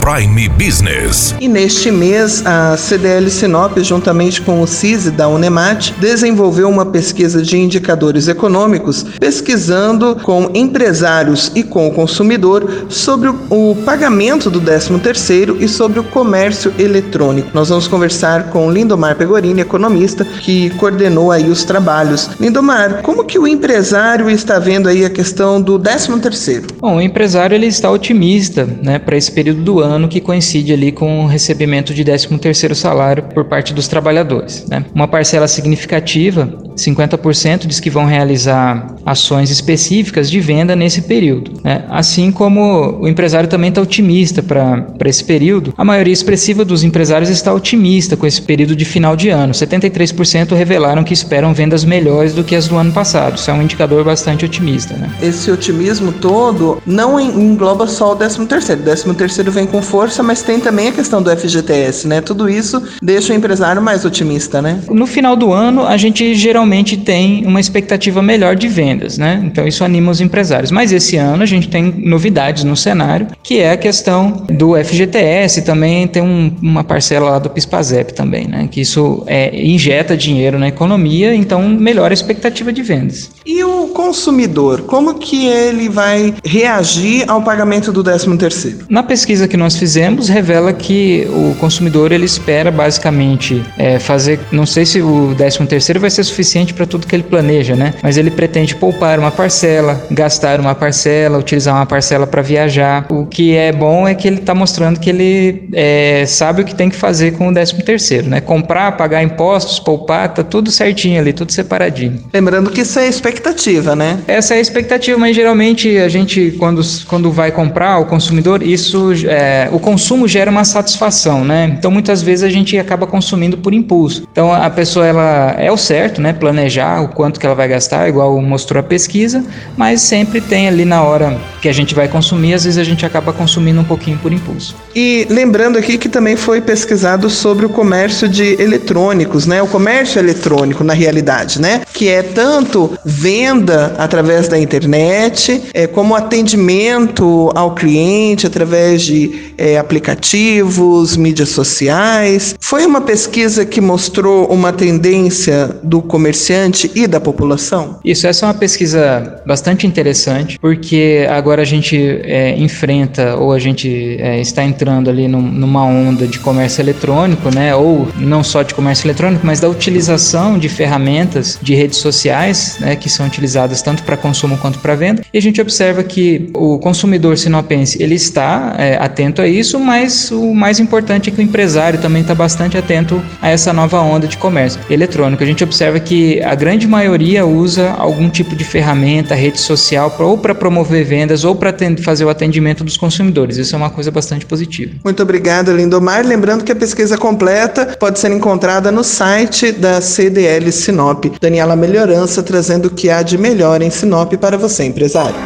Prime Business. E neste mês, a CDL Sinop, juntamente com o CISI da Unemat, desenvolveu uma pesquisa de indicadores econômicos, pesquisando com empresários e com o consumidor sobre o pagamento do 13º e sobre o comércio eletrônico. Nós vamos conversar com Lindomar Pegorini, economista, que coordenou aí os trabalhos. Lindomar, como que o empresário está vendo aí a questão do 13º? Bom, o empresário ele está otimista, né, para esse período do ano que coincide ali com o recebimento de 13º salário por parte dos trabalhadores. Né? Uma parcela significativa, 50%, diz que vão realizar ações específicas de venda nesse período. Né? Assim como o empresário também está otimista para esse período, a maioria expressiva dos empresários está otimista com esse período de final de ano. 73% revelaram que esperam vendas melhores do que as do ano passado. Isso é um indicador bastante otimista. Né? Esse otimismo todo não engloba só o 13º. O 13º vem com força, mas tem também a questão do FGTS, né? Tudo isso deixa o empresário mais otimista, né? No final do ano, a gente geralmente tem uma expectativa melhor de vendas, né? Então isso anima os empresários. Mas esse ano a gente tem novidades no cenário, que é a questão do FGTS, também tem um, uma parcela lá do PISPAZEP também, né? Que isso é, injeta dinheiro na economia, então melhora a expectativa de vendas. E o consumidor, como que ele vai reagir ao pagamento do 13 terceiro? Na pesquisa que nós fizemos revela que o consumidor ele espera basicamente é, fazer, não sei se o 13 terceiro vai ser suficiente para tudo que ele planeja, né? Mas ele pretende poupar uma parcela, gastar uma parcela, utilizar uma parcela para viajar. O que é bom é que ele está mostrando que ele é, sabe o que tem que fazer com o 13 terceiro, né? Comprar, pagar impostos, poupar, tá tudo certinho ali, tudo separadinho. Lembrando que isso é expectativa, né? Essa é a expectativa, mas geralmente a gente quando, quando vai comprar o consumidor isso é, o consumo gera uma satisfação, né? Então muitas vezes a gente acaba consumindo por impulso. Então a pessoa ela é o certo, né? Planejar o quanto que ela vai gastar, igual mostrou a pesquisa, mas sempre tem ali na hora que a gente vai consumir, às vezes a gente acaba consumindo um pouquinho por impulso. E lembrando aqui que também foi pesquisado sobre o comércio de eletrônicos, né? O comércio eletrônico na realidade, né? Que é tanto venda através da internet, é, como atendimento ao cliente através de é, aplicativos, mídias sociais. Foi uma pesquisa que mostrou uma tendência do comerciante e da população? Isso, essa é uma pesquisa bastante interessante, porque agora a gente é, enfrenta ou a gente é, está entrando ali num, numa onda de comércio eletrônico, né? Ou não só de comércio eletrônico, mas da utilização de ferramentas de redes sociais, né? Que são utilizadas tanto para consumo quanto para venda. E a gente observa que o consumidor sinopense ele está é, atento a isso, mas o mais importante é que o empresário também está bastante atento a essa nova onda de comércio eletrônico. A gente observa que a grande maioria usa algum tipo de ferramenta, rede social, ou para promover vendas ou para fazer o atendimento dos consumidores. Isso é uma coisa bastante positiva. Muito obrigado, Lindomar. Lembrando que a pesquisa completa pode ser encontrada no site da CDL Sinop. Daniela Melhorança trazendo o que há de melhor em Sinop para você, empresário.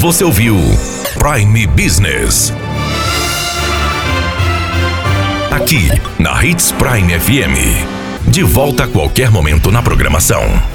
Você ouviu Prime Business aqui na Hits Prime FM. De volta a qualquer momento na programação.